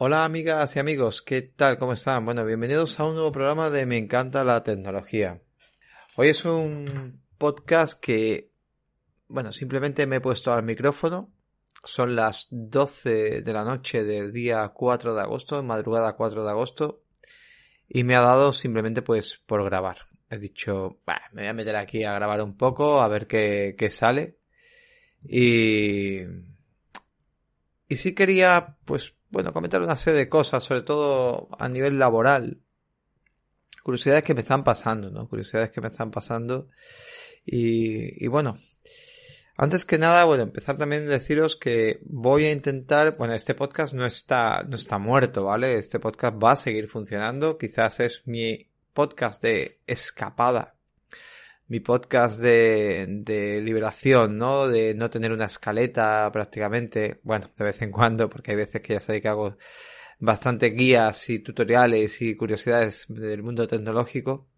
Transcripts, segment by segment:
Hola amigas y amigos, ¿qué tal? ¿Cómo están? Bueno, bienvenidos a un nuevo programa de Me encanta la tecnología. Hoy es un podcast que, bueno, simplemente me he puesto al micrófono. Son las 12 de la noche del día 4 de agosto, madrugada 4 de agosto, y me ha dado simplemente pues por grabar. He dicho, me voy a meter aquí a grabar un poco, a ver qué, qué sale. Y... Y sí quería, pues, bueno, comentar una serie de cosas, sobre todo a nivel laboral. Curiosidades que me están pasando, ¿no? Curiosidades que me están pasando. Y, y bueno, antes que nada, bueno, empezar también a deciros que voy a intentar, bueno, este podcast no está, no está muerto, ¿vale? Este podcast va a seguir funcionando. Quizás es mi podcast de escapada mi podcast de, de liberación, ¿no? De no tener una escaleta prácticamente, bueno, de vez en cuando, porque hay veces que ya sabéis que hago bastante guías y tutoriales y curiosidades del mundo tecnológico.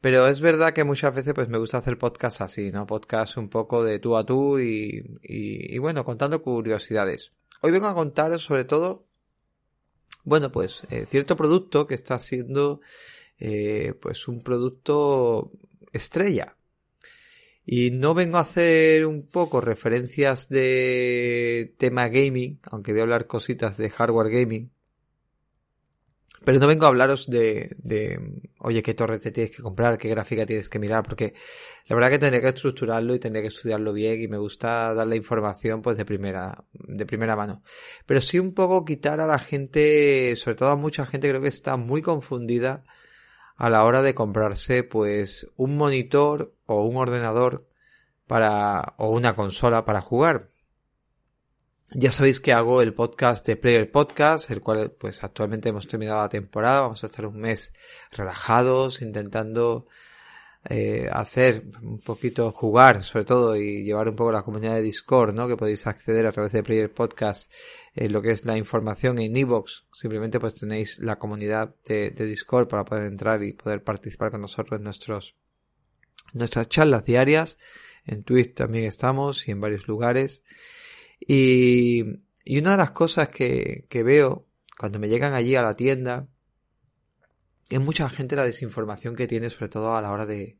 Pero es verdad que muchas veces pues me gusta hacer podcasts así, ¿no? Podcasts un poco de tú a tú y, y, y bueno, contando curiosidades. Hoy vengo a contar sobre todo, bueno, pues eh, cierto producto que está siendo eh, pues un producto estrella. Y no vengo a hacer un poco referencias de tema gaming, aunque voy a hablar cositas de hardware gaming. Pero no vengo a hablaros de, de, oye, qué torre te tienes que comprar, qué gráfica tienes que mirar, porque la verdad que tendré que estructurarlo y tendré que estudiarlo bien y me gusta dar la información pues de primera, de primera mano. Pero sí un poco quitar a la gente, sobre todo a mucha gente creo que está muy confundida a la hora de comprarse pues un monitor o un ordenador para o una consola para jugar. Ya sabéis que hago el podcast de Player Podcast, el cual pues actualmente hemos terminado la temporada, vamos a estar un mes relajados intentando eh, hacer un poquito, jugar sobre todo y llevar un poco la comunidad de Discord, ¿no? Que podéis acceder a través de Player Podcast en lo que es la información en Evox. Simplemente pues tenéis la comunidad de, de, Discord para poder entrar y poder participar con nosotros en nuestros, nuestras charlas diarias. En Twitch también estamos y en varios lugares. Y, y una de las cosas que, que veo cuando me llegan allí a la tienda es mucha gente la desinformación que tiene, sobre todo a la hora de,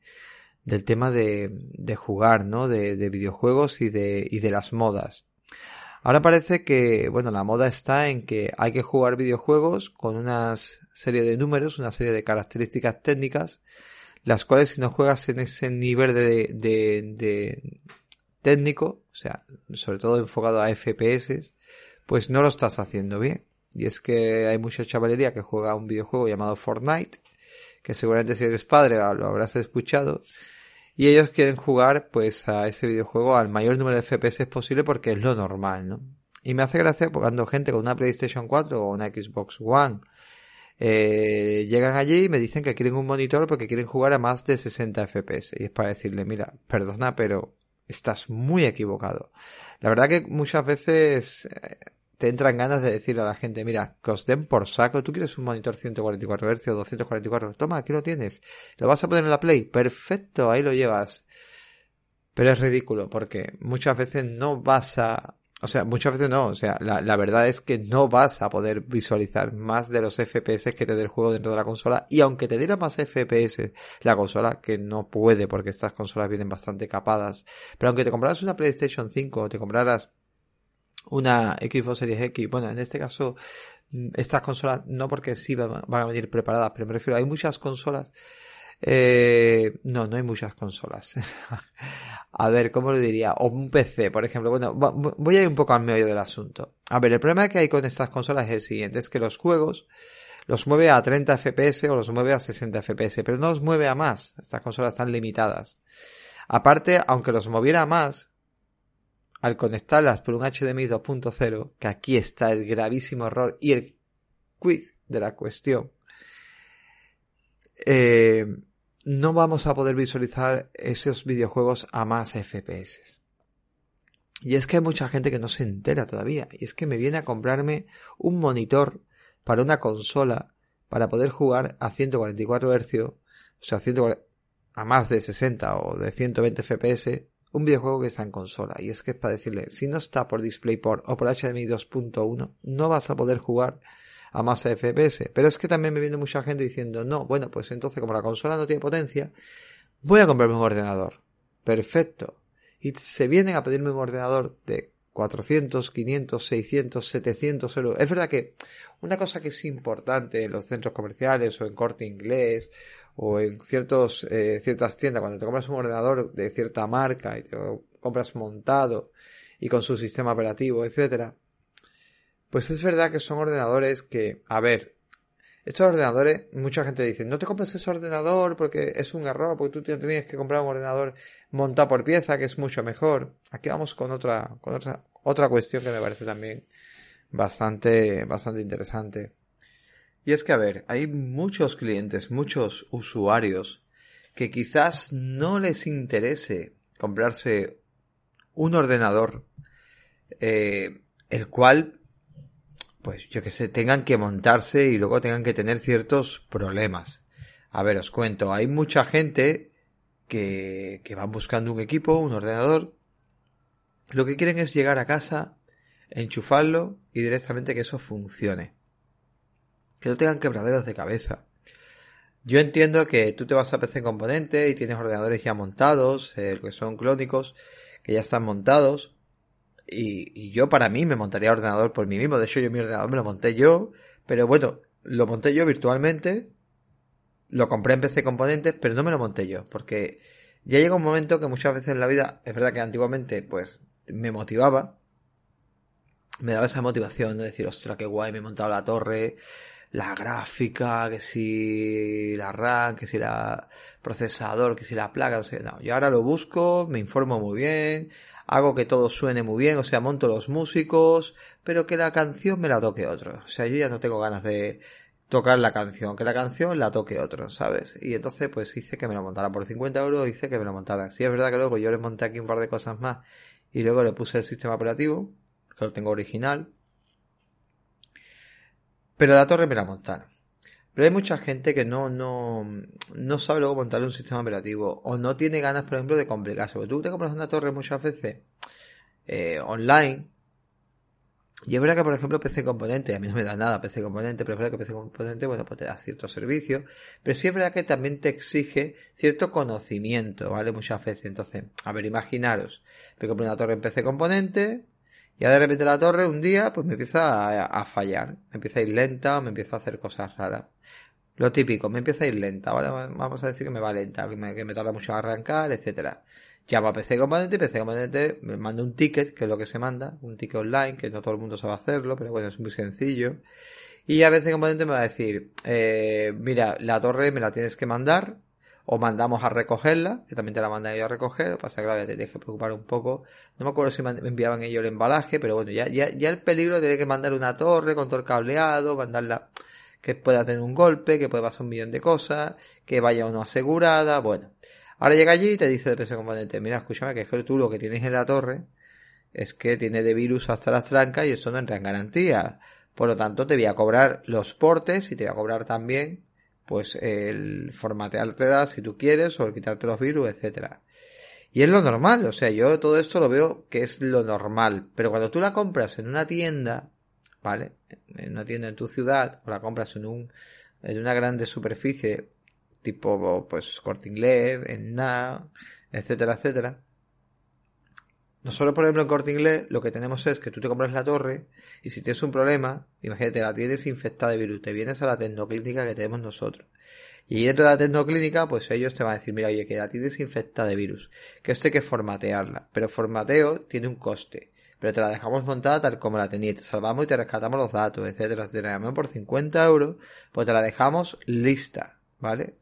del tema de, de jugar, ¿no? De, de, videojuegos y de, y de las modas. Ahora parece que, bueno, la moda está en que hay que jugar videojuegos con una serie de números, una serie de características técnicas, las cuales si no juegas en ese nivel de, de, de técnico, o sea, sobre todo enfocado a FPS, pues no lo estás haciendo bien. Y es que hay mucha chavalería que juega un videojuego llamado Fortnite, que seguramente si eres padre lo habrás escuchado. Y ellos quieren jugar pues a ese videojuego al mayor número de FPS posible porque es lo normal, ¿no? Y me hace gracia cuando gente con una PlayStation 4 o una Xbox One eh, llegan allí y me dicen que quieren un monitor porque quieren jugar a más de 60 FPS. Y es para decirle, mira, perdona, pero estás muy equivocado. La verdad que muchas veces eh, te entran ganas de decirle a la gente, mira, que os den por saco, tú quieres un monitor 144 Hz o 244, toma, aquí lo tienes, lo vas a poner en la Play, perfecto, ahí lo llevas. Pero es ridículo, porque muchas veces no vas a, o sea, muchas veces no, o sea, la, la verdad es que no vas a poder visualizar más de los FPS que te dé el juego dentro de la consola, y aunque te diera más FPS la consola, que no puede porque estas consolas vienen bastante capadas, pero aunque te compraras una PlayStation 5 o te compraras una Xbox Series X. Bueno, en este caso, mm, estas consolas no porque sí van a venir preparadas, pero me refiero, hay muchas consolas. Eh, no, no hay muchas consolas. a ver, ¿cómo lo diría? O un PC, por ejemplo. Bueno, voy a ir un poco al medio del asunto. A ver, el problema que hay con estas consolas es el siguiente, es que los juegos los mueve a 30 FPS o los mueve a 60 FPS, pero no los mueve a más. Estas consolas están limitadas. Aparte, aunque los moviera a más, al conectarlas por un HDMI 2.0, que aquí está el gravísimo error y el quiz de la cuestión, eh, no vamos a poder visualizar esos videojuegos a más FPS. Y es que hay mucha gente que no se entera todavía. Y es que me viene a comprarme un monitor para una consola para poder jugar a 144 Hz, o sea, a más de 60 o de 120 FPS un videojuego que está en consola. Y es que es para decirle, si no está por DisplayPort o por HDMI 2.1, no vas a poder jugar a más FPS. Pero es que también me viene mucha gente diciendo, no, bueno, pues entonces como la consola no tiene potencia, voy a comprarme un ordenador. Perfecto. Y se vienen a pedirme un ordenador de 400, 500, 600, 700 euros. Es verdad que una cosa que es importante en los centros comerciales o en corte inglés o en ciertos, eh, ciertas tiendas, cuando te compras un ordenador de cierta marca y te lo compras montado y con su sistema operativo, etcétera, pues es verdad que son ordenadores que, a ver, estos ordenadores, mucha gente dice, no te compres ese ordenador porque es un error, porque tú tienes que comprar un ordenador montado por pieza, que es mucho mejor. Aquí vamos con otra, con otra, otra cuestión que me parece también bastante, bastante interesante. Y es que, a ver, hay muchos clientes, muchos usuarios que quizás no les interese comprarse un ordenador, eh, el cual, pues yo que sé, tengan que montarse y luego tengan que tener ciertos problemas. A ver, os cuento, hay mucha gente que, que van buscando un equipo, un ordenador, lo que quieren es llegar a casa, enchufarlo y directamente que eso funcione que no tengan quebraderos de cabeza. Yo entiendo que tú te vas a PC Componente y tienes ordenadores ya montados, eh, que son clónicos, que ya están montados. Y, yo para mí me montaría ordenador por mí mismo. De hecho, yo mi ordenador me lo monté yo. Pero bueno, lo monté yo virtualmente. Lo compré en PC Componentes, pero no me lo monté yo. Porque ya llega un momento que muchas veces en la vida, es verdad que antiguamente, pues, me motivaba. Me daba esa motivación de decir, ostras, qué guay, me he montado la torre la gráfica, que si la RAM, que si la procesador, que si la placa, no sé, no, yo ahora lo busco, me informo muy bien, hago que todo suene muy bien, o sea, monto los músicos, pero que la canción me la toque otro. O sea, yo ya no tengo ganas de tocar la canción, que la canción la toque otro, ¿sabes? Y entonces pues hice que me lo montara por 50 euros, hice que me lo montara. Sí, es verdad que luego yo le monté aquí un par de cosas más y luego le puse el sistema operativo, que lo tengo original, pero la torre me la montaron. Pero hay mucha gente que no, no, no sabe luego montar un sistema operativo o no tiene ganas, por ejemplo, de complicarse. Porque tú te compras una torre muchas veces eh, online y es verdad que, por ejemplo, PC Componente, a mí no me da nada PC Componente, pero es verdad que PC Componente, bueno, pues te da ciertos servicios, pero sí es verdad que también te exige cierto conocimiento, ¿vale? Muchas veces. Entonces, a ver, imaginaros, me compro una torre en PC Componente, ya de repente la torre un día pues me empieza a, fallar, me empieza a ir lenta, me empieza a hacer cosas raras. Lo típico, me empieza a ir lenta, ¿vale? Vamos a decir que me va lenta, que me, tarda mucho en arrancar, etcétera. Llamo a PC Componente, PC Componente me manda un ticket, que es lo que se manda, un ticket online, que no todo el mundo sabe hacerlo, pero bueno, es muy sencillo. Y a veces Componente me va a decir, eh, mira, la torre me la tienes que mandar, o mandamos a recogerla, que también te la mandan ellos a recoger, pasa que te tienes que preocupar un poco. No me acuerdo si me enviaban ellos el embalaje, pero bueno, ya, ya, ya el peligro de que mandar una torre con todo el cableado, mandarla que pueda tener un golpe, que puede pasar un millón de cosas, que vaya o no asegurada, bueno. Ahora llega allí y te dice de PC componente, mira, escúchame, que es que tú lo que tienes en la torre es que tiene de virus hasta las trancas y eso no entra en garantía. Por lo tanto, te voy a cobrar los portes y te voy a cobrar también pues el formateártela si tú quieres o el quitarte los virus, etcétera. Y es lo normal, o sea, yo todo esto lo veo que es lo normal, pero cuando tú la compras en una tienda, ¿vale? En una tienda en tu ciudad, o la compras en un en una grande superficie, tipo pues Corte Inglés, en NA, etcétera, etcétera, nosotros, por ejemplo, en Corte Inglés, lo que tenemos es que tú te compras la torre y si tienes un problema, imagínate, la tienes infectada de virus, te vienes a la tecnoclínica que tenemos nosotros. Y dentro de la tecnoclínica, pues ellos te van a decir, mira, oye, que la tienes infectada de virus, que esto hay que formatearla. Pero formateo tiene un coste. Pero te la dejamos montada tal como la tenías, te salvamos y te rescatamos los datos, etcétera, etcétera. Por 50 euros, pues te la dejamos lista, ¿vale?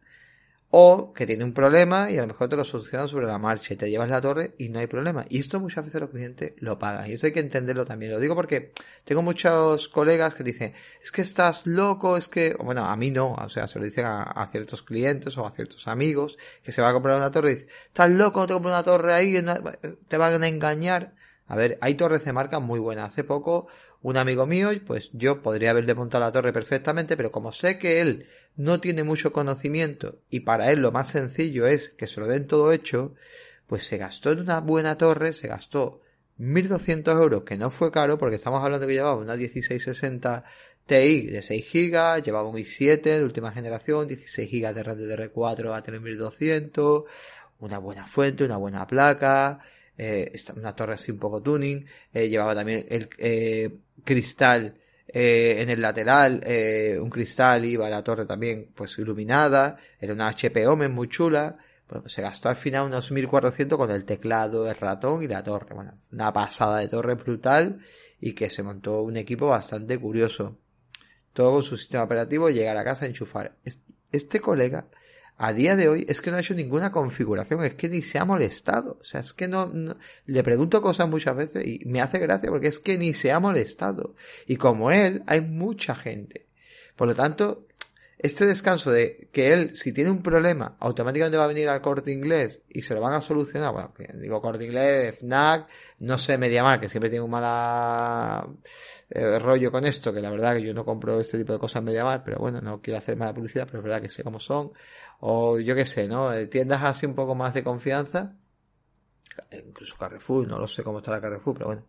O que tiene un problema y a lo mejor te lo solucionan sobre la marcha y te llevas la torre y no hay problema. Y esto muchas veces los clientes lo pagan. Y esto hay que entenderlo también. Lo digo porque tengo muchos colegas que dicen, es que estás loco, es que, bueno, a mí no, o sea, se lo dicen a, ciertos clientes o a ciertos amigos que se va a comprar una torre y dicen, estás loco, te compro una torre ahí, te van a engañar. A ver, hay torres de marca muy buenas. Hace poco, un amigo mío, pues yo podría haberle montado la torre perfectamente, pero como sé que él no tiene mucho conocimiento y para él lo más sencillo es que se lo den todo hecho, pues se gastó en una buena torre, se gastó 1.200 euros, que no fue caro, porque estamos hablando que llevaba una 1660 Ti de 6 GB, llevaba un i7 de última generación, 16 GB de RDR4 a 3200, una buena fuente, una buena placa, eh, una torre así un poco tuning, eh, llevaba también el eh, cristal eh, en el lateral, eh, un cristal iba a la torre también pues iluminada, era una HP Omen muy chula, pues se gastó al final unos 1400 con el teclado, el ratón y la torre, bueno, una pasada de torre brutal y que se montó un equipo bastante curioso. Todo con su sistema operativo, llegar a casa, enchufar. Este colega, a día de hoy, es que no ha hecho ninguna configuración, es que ni se ha molestado. O sea, es que no, le pregunto cosas muchas veces y me hace gracia porque es que ni se ha molestado. Y como él, hay mucha gente. Por lo tanto, este descanso de que él, si tiene un problema, automáticamente va a venir al corte inglés y se lo van a solucionar. Bueno, digo corte inglés, FNAC, no sé, Mediamar, que siempre tiene un mala eh, rollo con esto, que la verdad que yo no compro este tipo de cosas en Mediamar, pero bueno, no quiero hacer mala publicidad, pero es verdad que sé cómo son. O yo qué sé, ¿no? Eh, tiendas así un poco más de confianza. Incluso Carrefour, no lo sé cómo está la Carrefour, pero bueno.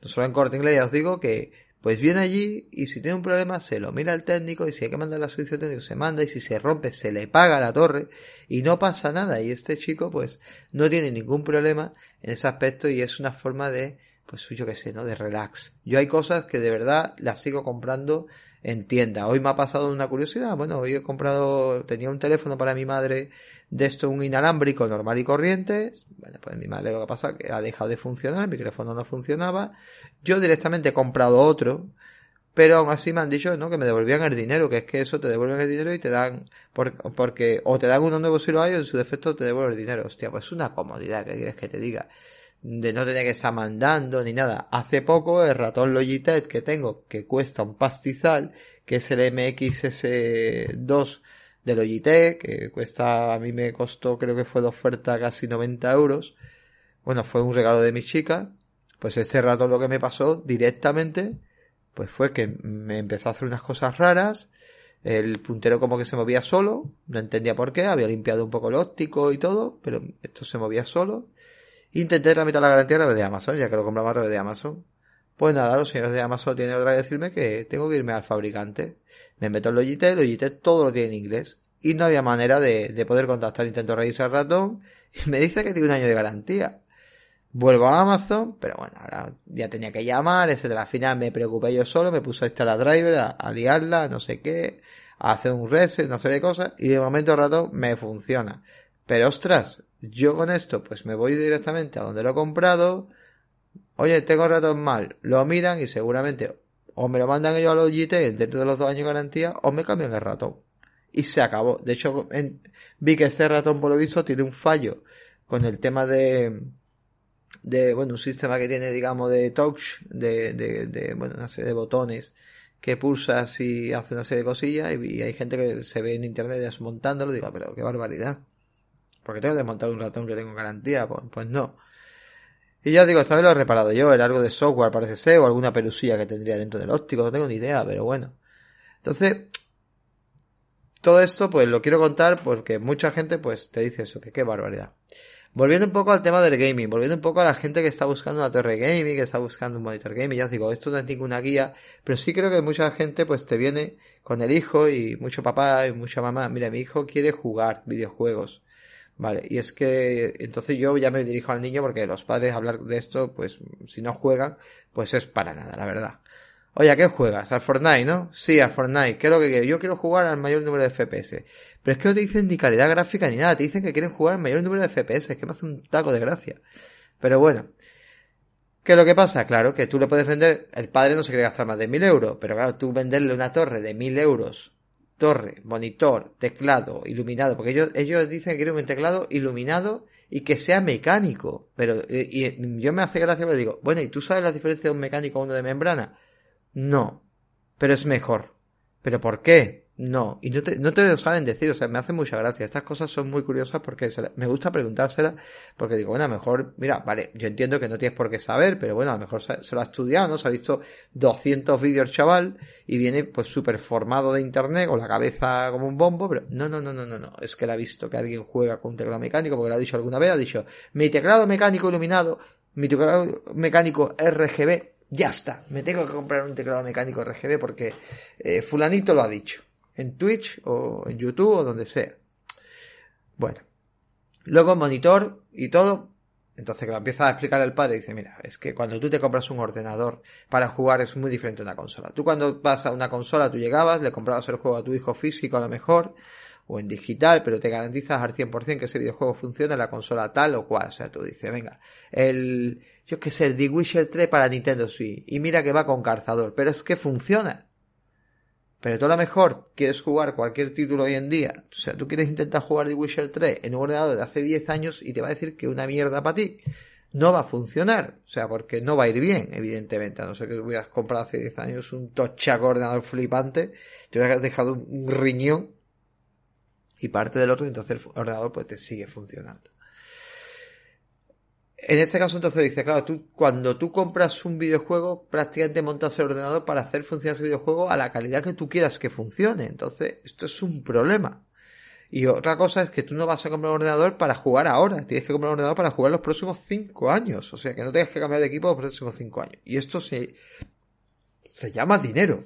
No solo en corte inglés, ya os digo que pues viene allí y si tiene un problema se lo mira al técnico y si hay que mandar la servicio técnico se manda y si se rompe se le paga la torre y no pasa nada y este chico pues no tiene ningún problema en ese aspecto y es una forma de pues yo qué sé, ¿no? De relax. Yo hay cosas que de verdad las sigo comprando en tienda. Hoy me ha pasado una curiosidad. Bueno, hoy he comprado, tenía un teléfono para mi madre de esto, un inalámbrico normal y corriente. Bueno, pues mi madre lo que pasa que ha dejado de funcionar, el micrófono no funcionaba. Yo directamente he comprado otro, pero aún así me han dicho, ¿no? Que me devolvían el dinero, que es que eso te devuelven el dinero y te dan, porque, o te dan uno nuevo si lo hay o en su defecto te devuelven el dinero. Hostia, pues es una comodidad, que quieres que te diga? De no tener que estar mandando ni nada. Hace poco el ratón Logitech que tengo, que cuesta un pastizal, que es el MXS2 de Logitech, que cuesta, a mí me costó, creo que fue de oferta casi 90 euros. Bueno, fue un regalo de mi chica. Pues ese ratón lo que me pasó directamente, pues fue que me empezó a hacer unas cosas raras. El puntero como que se movía solo, no entendía por qué, había limpiado un poco el óptico y todo, pero esto se movía solo Intenté tramitar la garantía a través de Amazon, ya que lo compraba a través de Amazon. Pues nada, los señores de Amazon tienen otra vez decirme que tengo que irme al fabricante. Me meto en Logitech, Logitech todo lo tiene en inglés. Y no había manera de, de poder contactar. Intento reírse al ratón y me dice que tiene un año de garantía. Vuelvo a Amazon, pero bueno, ahora ya tenía que llamar, etcétera. Al final me preocupé yo solo, me puse a instalar driver, a, a liarla, no sé qué, a hacer un reset, una serie de cosas, y de momento al ratón me funciona. Pero ostras, yo con esto, pues me voy directamente a donde lo he comprado. Oye, tengo ratón mal. Lo miran y seguramente o me lo mandan ellos a los GT dentro de los dos años de garantía o me cambian el ratón. Y se acabó. De hecho, vi que este ratón, por lo visto, tiene un fallo con el tema de, de, bueno, un sistema que tiene, digamos, de touch, de, de, de bueno, una serie de botones que pulsas y hace una serie de cosillas y, hay gente que se ve en internet desmontándolo digo, ah, pero qué barbaridad. Porque tengo que desmontar un ratón que tengo garantía, pues, pues no. Y ya digo, esta vez lo he reparado yo, era algo de software parece ser, o alguna pelusilla que tendría dentro del óptico, no tengo ni idea, pero bueno. Entonces, todo esto pues lo quiero contar porque mucha gente pues te dice eso, que qué barbaridad. Volviendo un poco al tema del gaming, volviendo un poco a la gente que está buscando una torre gaming, que está buscando un monitor gaming, ya os digo, esto no es ninguna guía, pero sí creo que mucha gente pues te viene con el hijo y mucho papá y mucha mamá, mira, mi hijo quiere jugar videojuegos. Vale, y es que entonces yo ya me dirijo al niño porque los padres hablar de esto, pues si no juegan, pues es para nada, la verdad. Oye, ¿a qué juegas? Al Fortnite, ¿no? Sí, al Fortnite. ¿Qué es lo que quiero? Yo quiero jugar al mayor número de FPS. Pero es que no te dicen ni calidad gráfica ni nada. Te dicen que quieren jugar al mayor número de FPS. Es que me hace un taco de gracia. Pero bueno. ¿Qué es lo que pasa? Claro, que tú le puedes vender... El padre no se quiere gastar más de mil euros. Pero claro, tú venderle una torre de mil euros torre, monitor, teclado, iluminado, porque ellos, dicen que quieren un teclado iluminado y que sea mecánico. Pero y, yo me hace gracia porque digo, bueno, ¿y tú sabes la diferencia de un mecánico a uno de membrana? No, pero es mejor. ¿Pero por qué? No, y no te, no te lo saben decir, o sea, me hace mucha gracia. Estas cosas son muy curiosas porque me gusta preguntárselas, porque digo, bueno, a lo mejor, mira, vale, yo entiendo que no tienes por qué saber, pero bueno, a lo mejor se, lo ha estudiado, ¿no? Se ha visto 200 vídeos chaval y viene pues súper formado de internet, con la cabeza como un bombo, pero no, no, no, no, no, no, es que le ha visto que alguien juega con un teclado mecánico, porque lo ha dicho alguna vez, ha dicho, mi teclado mecánico iluminado, mi teclado mecánico RGB, ya está, me tengo que comprar un teclado mecánico RGB porque eh, fulanito lo ha dicho en Twitch o en YouTube o donde sea. Bueno, luego monitor y todo. Entonces que lo empieza a explicar el padre, dice, mira, es que cuando tú te compras un ordenador para jugar es muy diferente a una consola. Tú cuando vas a una consola, tú llegabas, le comprabas el juego a tu hijo físico a lo mejor, o en digital, pero te garantizas al 100% que ese videojuego funciona en la consola tal o cual. O sea, tú dices, venga, el, yo qué sé, el The Witcher 3 para Nintendo Switch, y mira que va con calzador, pero es que funciona. Pero tú a lo mejor quieres jugar cualquier título hoy en día. O sea, tú quieres intentar jugar The Witcher 3 en un ordenador de hace 10 años y te va a decir que una mierda para ti. No va a funcionar. O sea, porque no va a ir bien, evidentemente. A no ser que hubieras comprado hace 10 años un tochaco ordenador flipante, te hubieras dejado un riñón y parte del otro, entonces el ordenador pues te sigue funcionando. En este caso entonces dice, claro, tú cuando tú compras un videojuego, prácticamente montas el ordenador para hacer funcionar ese videojuego a la calidad que tú quieras que funcione. Entonces, esto es un problema. Y otra cosa es que tú no vas a comprar un ordenador para jugar ahora, tienes que comprar un ordenador para jugar los próximos cinco años. O sea, que no tengas que cambiar de equipo los próximos cinco años. Y esto se, se llama dinero.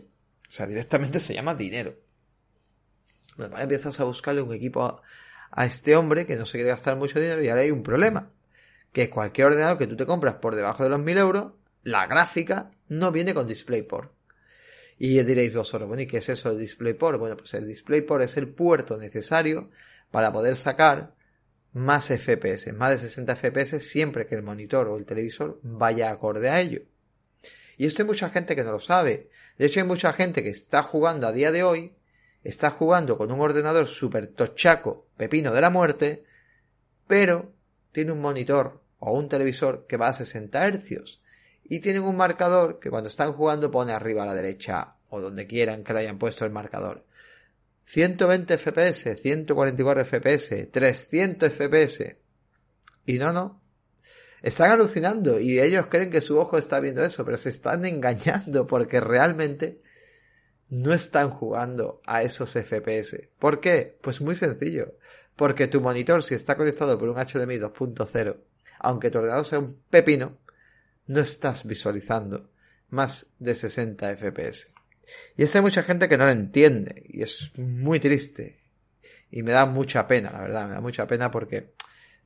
O sea, directamente se llama dinero. Bueno, empiezas a buscarle un equipo a, a este hombre que no se quiere gastar mucho dinero y ahora hay un problema que cualquier ordenador que tú te compras por debajo de los 1000 euros, la gráfica no viene con DisplayPort. Y diréis vosotros, bueno, ¿y qué es eso de DisplayPort? Bueno, pues el DisplayPort es el puerto necesario para poder sacar más FPS, más de 60 FPS siempre que el monitor o el televisor vaya acorde a ello. Y esto hay mucha gente que no lo sabe. De hecho, hay mucha gente que está jugando a día de hoy, está jugando con un ordenador super tochaco, pepino de la muerte, pero tiene un monitor o un televisor que va a 60 Hz y tienen un marcador que cuando están jugando pone arriba a la derecha o donde quieran que le hayan puesto el marcador. 120 FPS, 144 FPS, 300 FPS. Y no, no. Están alucinando y ellos creen que su ojo está viendo eso, pero se están engañando porque realmente no están jugando a esos FPS. ¿Por qué? Pues muy sencillo. Porque tu monitor, si está conectado por un HDMI 2.0, aunque tu ordenador sea un pepino, no estás visualizando más de 60 FPS. Y esa hay mucha gente que no lo entiende y es muy triste. Y me da mucha pena, la verdad, me da mucha pena porque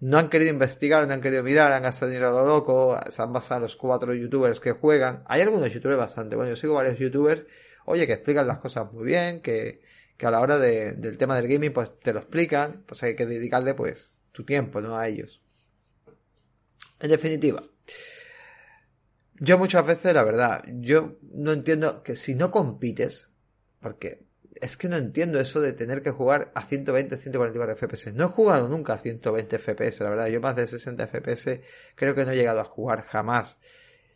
no han querido investigar, no han querido mirar, han gastado dinero a lo loco, se han basado los cuatro youtubers que juegan. Hay algunos youtubers bastante buenos, yo sigo varios youtubers, oye, que explican las cosas muy bien, que, que a la hora de, del tema del gaming pues te lo explican, pues hay que dedicarle pues tu tiempo, ¿no? A ellos. En definitiva, yo muchas veces, la verdad, yo no entiendo que si no compites, porque es que no entiendo eso de tener que jugar a 120, 144 FPS. No he jugado nunca a 120 FPS, la verdad. Yo más de 60 FPS creo que no he llegado a jugar jamás.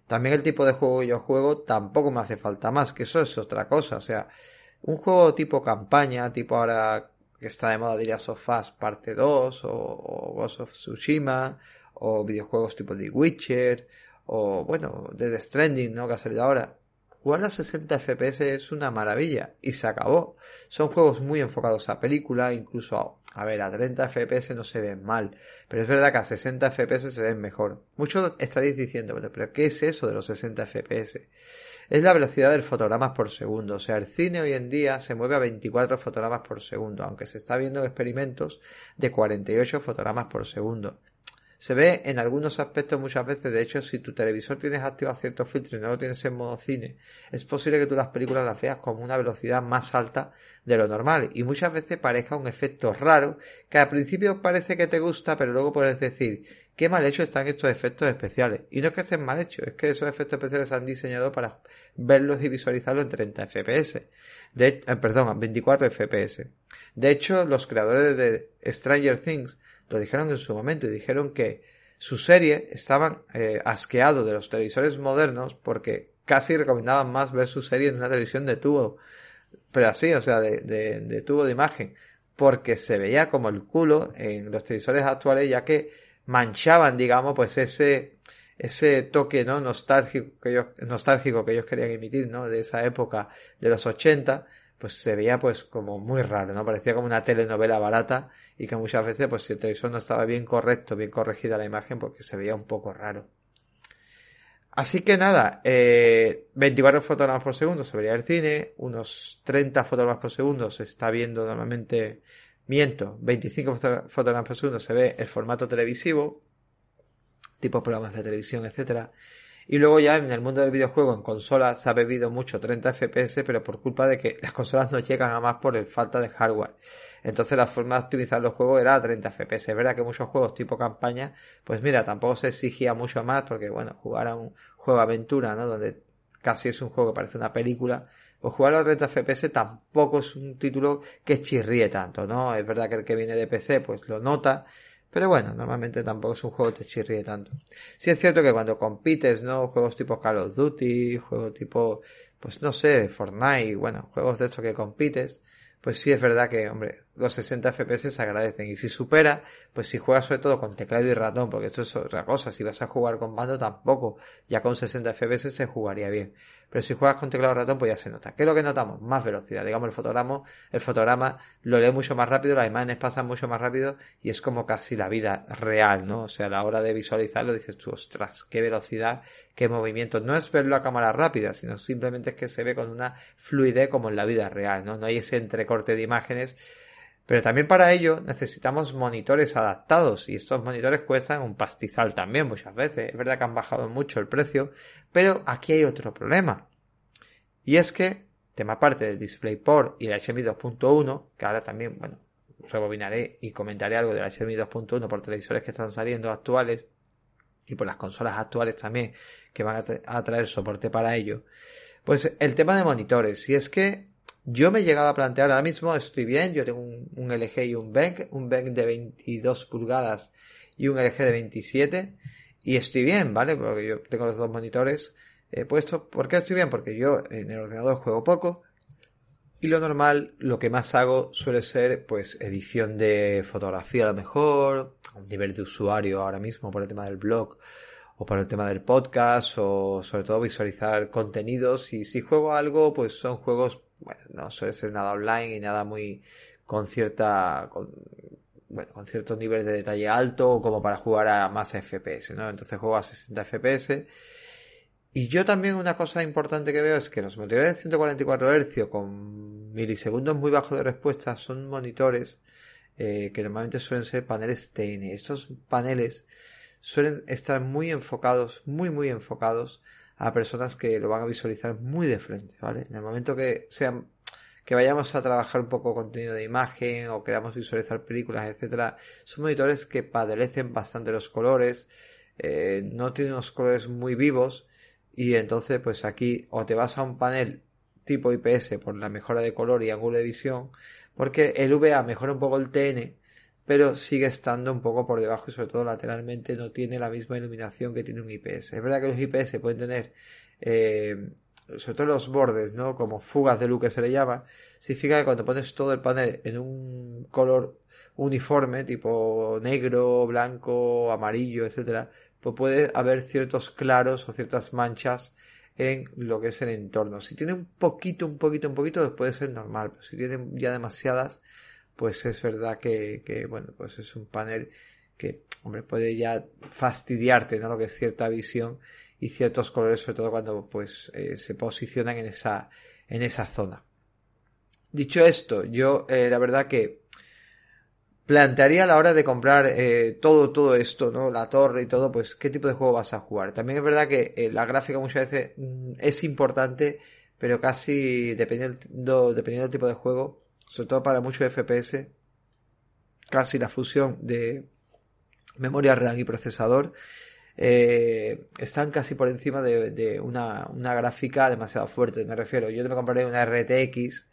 También el tipo de juego que yo juego tampoco me hace falta más, que eso es otra cosa. O sea, un juego tipo campaña, tipo ahora que está de moda diría Sofás parte 2 o, o Ghost of Tsushima o videojuegos tipo The Witcher, o bueno, The Stranding, ¿no? Que ha salido ahora. Jugar a 60 FPS es una maravilla y se acabó. Son juegos muy enfocados a película, incluso a, ver, a 30 FPS no se ven mal, pero es verdad que a 60 FPS se ven mejor. Muchos estaréis diciendo, bueno, pero ¿qué es eso de los 60 FPS? Es la velocidad del fotogramas por segundo, o sea, el cine hoy en día se mueve a 24 fotogramas por segundo, aunque se está viendo experimentos de 48 fotogramas por segundo. Se ve en algunos aspectos muchas veces, de hecho, si tu televisor tienes activado ciertos filtros y no lo tienes en modo cine, es posible que tú las películas las veas con una velocidad más alta de lo normal y muchas veces parezca un efecto raro que al principio parece que te gusta, pero luego puedes decir qué mal hecho están estos efectos especiales. Y no es que estén mal hechos, es que esos efectos especiales se han diseñado para verlos y visualizarlos en 30 FPS. De, eh, perdón, 24 FPS. De hecho, los creadores de Stranger Things lo dijeron en su momento y dijeron que su serie estaban eh, asqueados de los televisores modernos porque casi recomendaban más ver su serie en una televisión de tubo pero así, o sea, de, de, tubo de imagen, porque se veía como el culo en los televisores actuales, ya que manchaban, digamos, pues ese, ese toque, ¿no? Nostálgico que ellos, nostálgico que ellos querían emitir, ¿no? De esa época de los 80, pues se veía pues como muy raro, ¿no? Parecía como una telenovela barata y que muchas veces pues si el televisor no estaba bien correcto, bien corregida la imagen, porque se veía un poco raro. Así que nada, eh, 24 fotogramas por segundo se vería el cine, unos 30 fotogramas por segundo se está viendo normalmente, miento, 25 fotogramas por segundo se ve el formato televisivo, tipo programas de televisión, etcétera. Y luego ya en el mundo del videojuego, en consolas, se ha bebido mucho 30 FPS, pero por culpa de que las consolas no llegan a más por el falta de hardware. Entonces la forma de optimizar los juegos era a 30 FPS. Es verdad que muchos juegos tipo campaña, pues mira, tampoco se exigía mucho más, porque bueno, jugar a un juego aventura, ¿no? Donde casi es un juego que parece una película, pues jugar a 30 FPS tampoco es un título que chirríe tanto, ¿no? Es verdad que el que viene de PC, pues lo nota, pero bueno, normalmente tampoco es un juego que te chirríe tanto. Sí es cierto que cuando compites, ¿no? Juegos tipo Call of Duty, juegos tipo, pues no sé, Fortnite, bueno, juegos de hecho que compites, pues sí es verdad que, hombre, los 60 FPS se agradecen. Y si supera, pues si juegas sobre todo con teclado y ratón, porque esto es otra cosa, si vas a jugar con mando tampoco, ya con 60 FPS se jugaría bien. Pero si juegas con teclado ratón, pues ya se nota. ¿Qué es lo que notamos? Más velocidad. Digamos, el fotograma, el fotograma lo lee mucho más rápido, las imágenes pasan mucho más rápido y es como casi la vida real, ¿no? O sea, a la hora de visualizarlo dices tú, ostras, qué velocidad, qué movimiento. No es verlo a cámara rápida, sino simplemente es que se ve con una fluidez como en la vida real, ¿no? No hay ese entrecorte de imágenes pero también para ello necesitamos monitores adaptados y estos monitores cuestan un pastizal también muchas veces. Es verdad que han bajado mucho el precio, pero aquí hay otro problema. Y es que, tema aparte del DisplayPort y del HDMI 2.1, que ahora también, bueno, rebobinaré y comentaré algo del HDMI 2.1 por televisores que están saliendo actuales y por las consolas actuales también que van a, traer soporte para ello. Pues el tema de monitores, y es que yo me he llegado a plantear ahora mismo, estoy bien, yo tengo un, LG y un BENC, un BENC de 22 pulgadas y un LG de 27 y estoy bien, ¿vale? Porque yo tengo los dos monitores eh, puestos. ¿Por qué estoy bien? Porque yo en el ordenador juego poco y lo normal, lo que más hago suele ser pues edición de fotografía a lo mejor, a un nivel de usuario ahora mismo por el tema del blog o por el tema del podcast o sobre todo visualizar contenidos y si juego algo pues son juegos bueno, no suele ser nada online y nada muy con cierta, con, bueno, con cierto nivel de detalle alto como para jugar a más FPS, ¿no? Entonces juego a 60 FPS. Y yo también una cosa importante que veo es que los monitores de 144 Hz con milisegundos muy bajos de respuesta son monitores eh, que normalmente suelen ser paneles TN. Estos paneles suelen estar muy enfocados, muy muy enfocados a personas que lo van a visualizar muy de frente, ¿vale? En el momento que sean que vayamos a trabajar un poco contenido de imagen o queramos visualizar películas, etcétera, son monitores que padelecen bastante los colores, eh, no tienen unos colores muy vivos y entonces pues aquí o te vas a un panel tipo IPS por la mejora de color y ángulo de visión, porque el VA mejora un poco el TN, pero sigue estando un poco por debajo y sobre todo lateralmente no tiene la misma iluminación que tiene un IPS. Es verdad que los IPS pueden tener, eh, sobre todo los bordes, ¿no? Como fugas de luz que se le llama, significa que cuando pones todo el panel en un color uniforme, tipo negro, blanco, amarillo, etcétera, pues puede haber ciertos claros o ciertas manchas en lo que es el entorno. Si tiene un poquito, un poquito, un poquito, puede ser normal, pero si tiene ya demasiadas, pues es verdad que, bueno, pues es un panel que, hombre, puede ya fastidiarte, ¿no? Lo que es cierta visión y ciertos colores, sobre todo cuando, pues, eh, se posicionan en esa, en esa zona. Dicho esto, yo, eh, la verdad que plantearía a la hora de comprar eh, todo, todo esto, ¿no? La torre y todo, pues, qué tipo de juego vas a jugar. También es verdad que la gráfica muchas veces mm, es importante, pero casi dependiendo, dependiendo del tipo de juego, sobre todo para muchos FPS, casi la fusión de memoria RAM y procesador, eh, están casi por encima de, una, gráfica demasiado fuerte. Me refiero, yo me compraré una RTX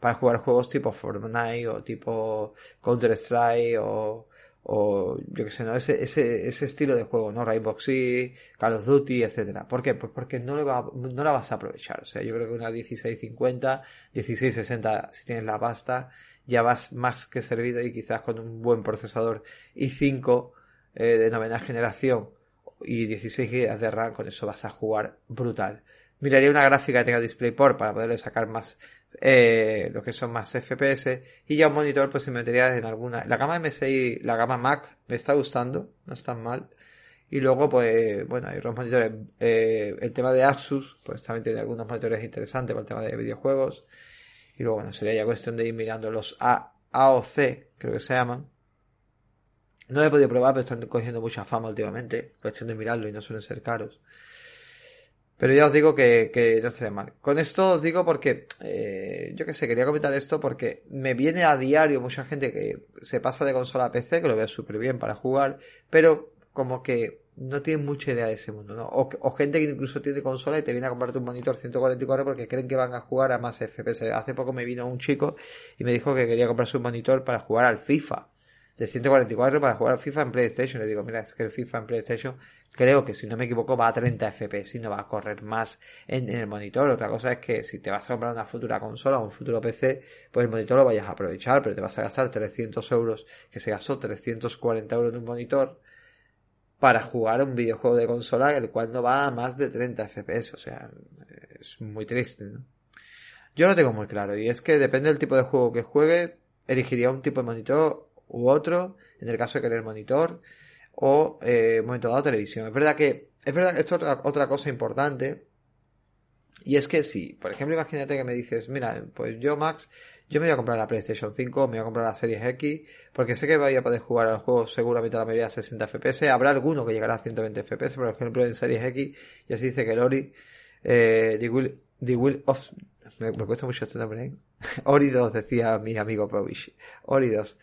para jugar juegos tipo Fortnite o tipo Counter Strike o, o yo que sé, ¿no? Ese, ese, ese estilo de juego, ¿no? Rainbow Six, Call of Duty, etcétera. ¿Por qué? Pues porque no, le va, no la vas a aprovechar. O sea, yo creo que una 1650, 1660, si tienes la pasta, ya vas más que servido y quizás con un buen procesador i5 eh, de novena generación y 16 GB de RAM, con eso vas a jugar brutal. Miraría una gráfica que tenga DisplayPort para poderle sacar más eh, lo que son más FPS y ya un monitor pues se metería en alguna la gama MSI la gama Mac me está gustando no es tan mal. Y luego pues bueno hay otros monitores eh, el tema de Asus pues también tiene algunos monitores interesantes para el tema de videojuegos. Y luego bueno sería ya cuestión de ir mirando los A, AOC creo que se llaman. No lo he podido probar pero están cogiendo mucha fama últimamente cuestión de mirarlo y no suelen ser caros pero ya os digo que, que no estaría mal. Con esto os digo porque, eh, yo que sé, quería comentar esto porque me viene a diario mucha gente que se pasa de consola a PC, que lo veo súper bien para jugar, pero como que no tiene mucha idea de ese mundo, ¿no? O, gente que incluso tiene consola y te viene a comprarte un monitor 144 porque creen que van a jugar a más FPS. Hace poco me vino un chico y me dijo que quería comprarse un monitor para jugar al FIFA de 144 para jugar FIFA en PlayStation. Le digo, mira, es que el FIFA en PlayStation creo que si no me equivoco va a 30 FPS y no va a correr más en, el monitor. Otra cosa es que si te vas a comprar una futura consola o un futuro PC, pues el monitor lo vayas a aprovechar, pero te vas a gastar 300 euros, que se gastó 340 euros en un monitor para jugar un videojuego de consola el cual no va a más de 30 FPS. O sea, es muy triste, ¿no? Yo lo tengo muy claro y es que depende del tipo de juego que juegue, elegiría un tipo de monitor u otro, en el caso de querer monitor, o eh, momento dado televisión. Es verdad que, es verdad que esto es otra, cosa importante, y es que si, por ejemplo, imagínate que me dices, mira, pues yo, Max, yo me voy a comprar la PlayStation 5, me voy a comprar la Series X, porque sé que voy a poder jugar a los juegos seguramente la mayoría a 60 FPS, habrá alguno que llegará a 120 FPS, por ejemplo, en Series X, y así dice que el Ori, eh, the, will, of, me, cuesta mucho este nombre, ¿eh? Ori 2, decía mi amigo Provish, Ori 2.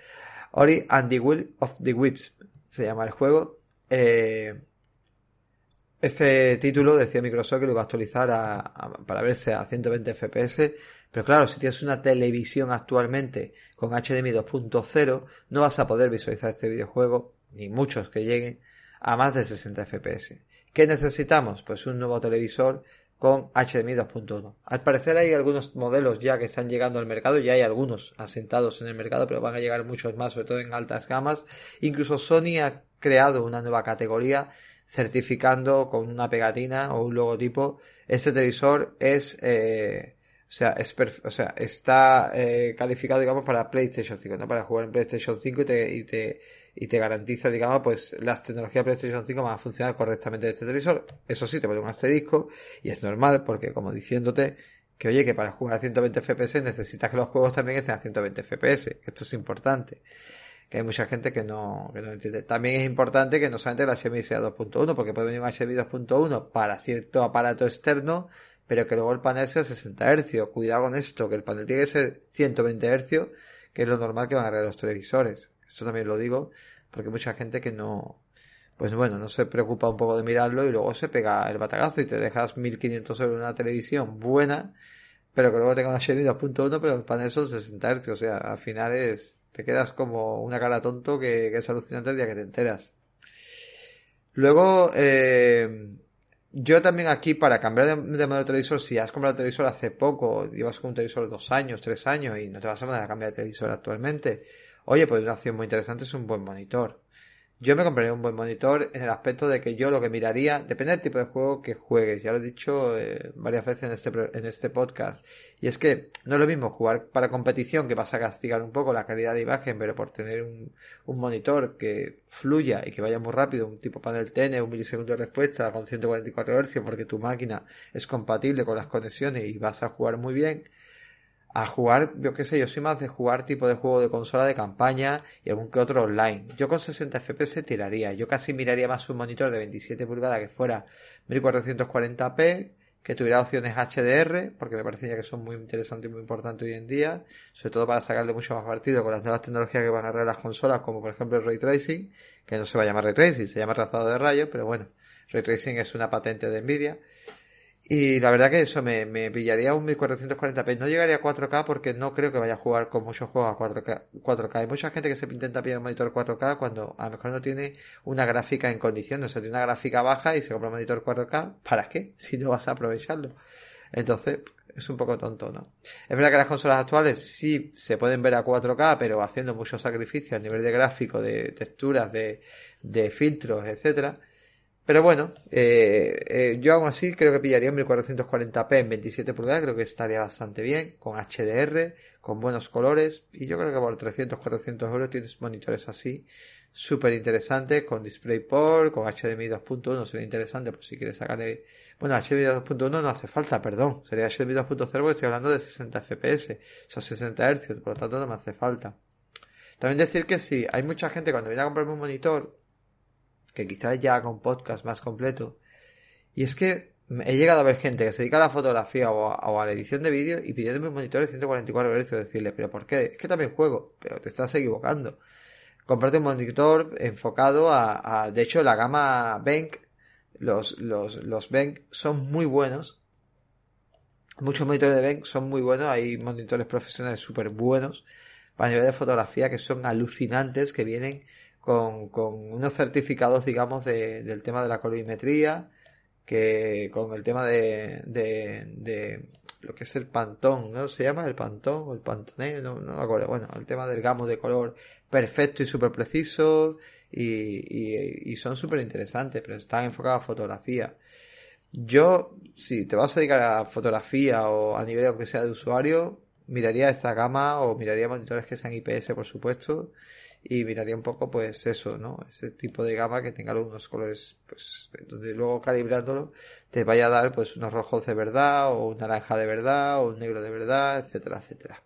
Ori and the Will of the Whips se llama el juego. Eh, este título decía Microsoft que lo iba a actualizar para verse a 120 FPS, pero claro, si tienes una televisión actualmente con HDMI 2.0, no vas a poder visualizar este videojuego, ni muchos que lleguen, a más de 60 FPS. ¿Qué necesitamos? Pues un nuevo televisor con HDMI 2.1. Al parecer hay algunos modelos ya que están llegando al mercado, ya hay algunos asentados en el mercado, pero van a llegar muchos más, sobre todo en altas gamas. Incluso Sony ha creado una nueva categoría certificando con una pegatina o un logotipo. Este televisor es, eh, o sea, está eh, calificado, digamos, para PlayStation 5, ¿no? Para jugar en PlayStation 5 y te, y te y te garantiza, digamos, pues las tecnologías PlayStation 5 van a funcionar correctamente en este televisor. Eso sí, te pone un asterisco y es normal porque como diciéndote que oye que para jugar a 120 FPS necesitas que los juegos también estén a 120 FPS. Esto es importante. Que hay mucha gente que no, que no entiende. También es importante que no solamente el HDMI sea 2.1, porque puede venir un HDMI 2.1 para cierto aparato externo, pero que luego el panel sea 60 Hz. Cuidado con esto, que el panel tiene que ser 120 Hz, que es lo normal que van a ver los televisores. Esto también lo digo porque hay mucha gente que no, pues bueno, no se preocupa un poco de mirarlo y luego se pega el batagazo y te dejas 1500 euros en una televisión buena, pero que luego tenga una Shelly 2.1, pero el panel son 60 Hz, o sea, al final es, te quedas como una cara tonto que, es alucinante el día que te enteras. Luego, eh, yo también aquí para cambiar de, de, modelo de televisor, si has comprado televisor hace poco, llevas con un televisor dos años, tres años y no te vas a mandar a cambiar de televisor actualmente, Oye, pues una opción muy interesante es un buen monitor. Yo me compraría un buen monitor en el aspecto de que yo lo que miraría, depende del tipo de juego que juegues, ya lo he dicho eh, varias veces en este, en este podcast, y es que no es lo mismo jugar para competición que vas a castigar un poco la calidad de imagen, pero por tener un, un monitor que fluya y que vaya muy rápido, un tipo panel TN, un milisegundo de respuesta con 144 Hz, porque tu máquina es compatible con las conexiones y vas a jugar muy bien, a jugar, yo qué sé, yo soy más de jugar tipo de juego de consola de campaña y algún que otro online. Yo con 60 FPS tiraría. Yo casi miraría más un monitor de 27 pulgadas que fuera 1440p, que tuviera opciones HDR, porque me parecía que son muy interesantes y muy importantes hoy en día, sobre todo para sacarle mucho más partido con las nuevas tecnologías que van a las consolas, como por ejemplo el Ray Tracing, que no se va a llamar Ray Tracing, se llama trazado de rayos, pero bueno, Ray Tracing es una patente de Nvidia Y la verdad que eso me, me pillaría un 1440p. No llegaría a 4K porque no creo que vaya a jugar con muchos juegos a 4K. 4K. Hay mucha gente que se intenta pillar un monitor 4K cuando a lo mejor no tiene una gráfica en condiciones. O sea, tiene una gráfica baja y se compra un monitor 4K. ¿Para qué? Si no vas a aprovecharlo. Entonces, es un poco tonto, ¿no? Es verdad que las consolas actuales sí se pueden ver a 4K, pero haciendo muchos sacrificios a nivel de gráfico, de texturas, de, de filtros, etcétera pero bueno, eh, eh, yo aún así creo que pillaría un 1440p en 27 pulgadas, creo que estaría bastante bien, con HDR, con buenos colores, y yo creo que por 300, 400 euros tienes monitores así, súper interesantes, con DisplayPort, con HDMI 2.1, sería interesante, por si quieres sacarle... Bueno, HDMI 2.1 no hace falta, perdón, sería HDMI 2.0 porque estoy hablando de 60 FPS, o sea, 60 Hz, por lo tanto no me hace falta. También decir que si hay mucha gente cuando viene a comprarme un monitor, que quizás ya haga un podcast más completo. Y es que he llegado a ver gente que se dedica a la fotografía o a, la edición de vídeo y pidiéndome un monitor de 144 Hz decirle, pero ¿por qué? Es que también juego, pero te estás equivocando. Comprate un monitor enfocado a, de hecho, la gama Bank, los, los, los Bank son muy buenos. Muchos monitores de Bank son muy buenos, hay monitores profesionales súper buenos para nivel de fotografía que son alucinantes, que vienen con, con unos certificados, digamos, de, del tema de la colorimetría, que con el tema de, de, lo que es el pantón, ¿no? ¿Se llama el pantón o el pantoné? No, no me acuerdo. Bueno, el tema del gamo de color perfecto y súper preciso y, y, y son súper interesantes, pero están enfocados a fotografía. Yo, si te vas a dedicar a fotografía o a nivel que sea de usuario, miraría esta gama o miraría monitores que sean IPS, por supuesto, y miraría un poco pues eso, ¿no? Ese tipo de gama que tenga algunos colores, pues donde luego calibrándolo te vaya a dar pues unos rojos de verdad o un naranja de verdad o un negro de verdad, etcétera, etcétera.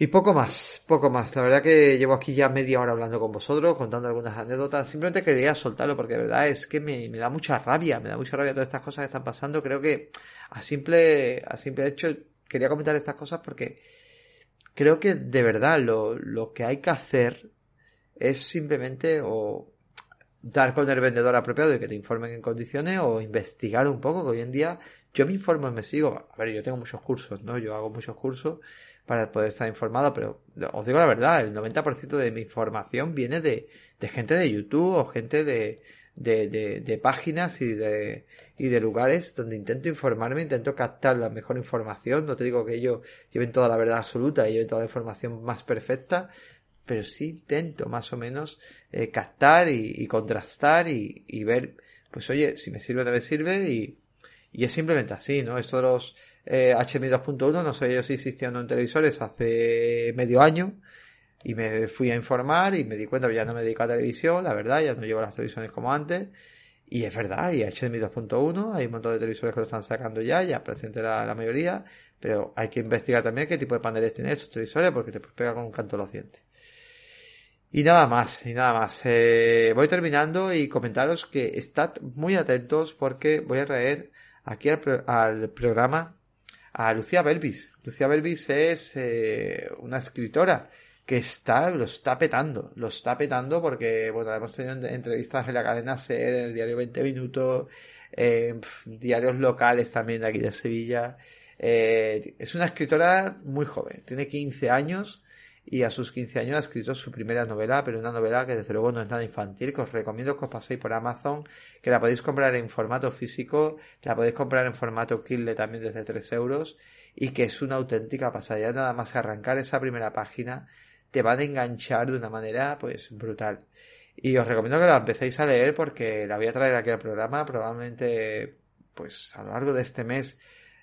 Y poco más, poco más. La verdad que llevo aquí ya media hora hablando con vosotros, contando algunas anécdotas. Simplemente quería soltarlo porque de verdad es que me, me da mucha rabia, me da mucha rabia todas estas cosas que están pasando. Creo que a simple, a simple hecho quería comentar estas cosas porque creo que de verdad lo, lo que hay que hacer es simplemente o dar con el vendedor apropiado y que te informen en condiciones o investigar un poco, que hoy en día yo me informo y me sigo. A ver, yo tengo muchos cursos, ¿no? Yo hago muchos cursos para poder estar informado, pero os digo la verdad, el 90% de mi información viene de, de gente de YouTube o gente de, de, de, de, páginas y de, y de lugares donde intento informarme, intento captar la mejor información. No te digo que ellos lleven toda la verdad absoluta y lleven toda la información más perfecta, pero sí intento más o menos eh, captar y, contrastar y, y, ver, pues oye, si me sirve no me sirve y, y es simplemente así, ¿no? Esto de los eh, HMI 2.1, no sé yo si existían en televisores hace medio año y me fui a informar y me di cuenta que ya no me dedico a televisión, la verdad, ya no llevo las televisiones como antes. Y es verdad, y HDMI 2.1, hay un montón de televisores que lo están sacando ya, ya presente la, mayoría, pero hay que investigar también qué tipo de paneles tienen estos televisores porque te pega con un canto los dientes. Y nada más, y nada más. Eh, voy terminando y comentaros que estad muy atentos porque voy a traer aquí al, al programa a Lucía Belvis. Lucía Belvis es eh, una escritora que está, lo está petando, lo está petando porque, bueno, hemos tenido entrevistas en la cadena SER, en el diario 20 Minutos, en diarios locales también de aquí de Sevilla. Eh, es una escritora muy joven, tiene 15 años y a sus 15 años ha escrito su primera novela, pero una novela que desde luego no es nada infantil, que os recomiendo que os paséis por Amazon, que la podéis comprar en formato físico, la podéis comprar en formato Kindle también desde 3 euros y que es una auténtica pasada. nada más arrancar esa primera página te van a enganchar de una manera pues brutal. Y os recomiendo que la empecéis a leer porque la voy a traer aquí al programa. Probablemente, pues a lo largo de este mes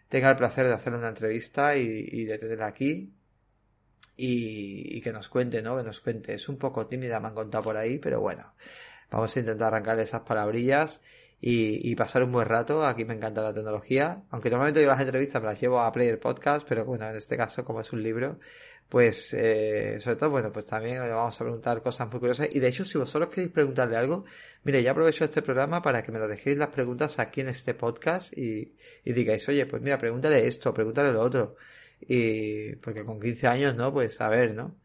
tenga el placer de hacer una entrevista y, de tenerla aquí. Y, que nos cuente, ¿no? Que nos cuente. Es un poco tímida, me han contado por ahí, pero bueno. Vamos a intentar arrancarle esas palabrillas y, y, pasar un buen rato. Aquí me encanta la tecnología. Aunque normalmente yo las entrevistas me las llevo a Player Podcast, pero bueno, en este caso, como es un libro, pues eh, sobre todo, bueno, pues también le vamos a preguntar cosas muy curiosas. Y de hecho, si vosotros queréis preguntarle algo, mire, ya aprovecho este programa para que me lo dejéis las preguntas aquí en este podcast y, y digáis, oye, pues mira, pregúntale esto, pregúntale lo otro. Y porque con 15 años, ¿no? Pues a ver, ¿no?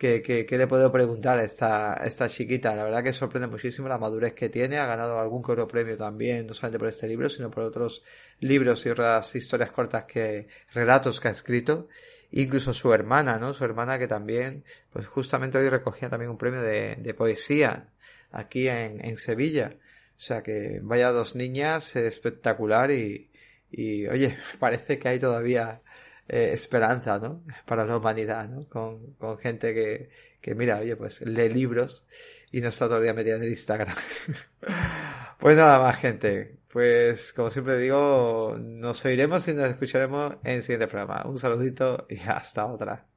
Que, que, le puedo preguntar a esta, esta chiquita. La verdad que sorprende muchísimo la madurez que tiene. Ha ganado algún coro premio también, no solamente por este libro, sino por otros libros y otras historias cortas que, relatos que ha escrito. Incluso su hermana, ¿no? Su hermana que también, pues justamente hoy recogía también un premio de, de poesía aquí en, en Sevilla. O sea que vaya dos niñas espectacular y, y oye, parece que hay todavía eh, esperanza, ¿no? Para la humanidad, ¿no? Con, con gente que, que, mira, oye, pues lee libros y no está todo el día metida en el Instagram. pues nada más, gente. Pues como siempre digo, nos oiremos y nos escucharemos en el siguiente programa. Un saludito y hasta otra.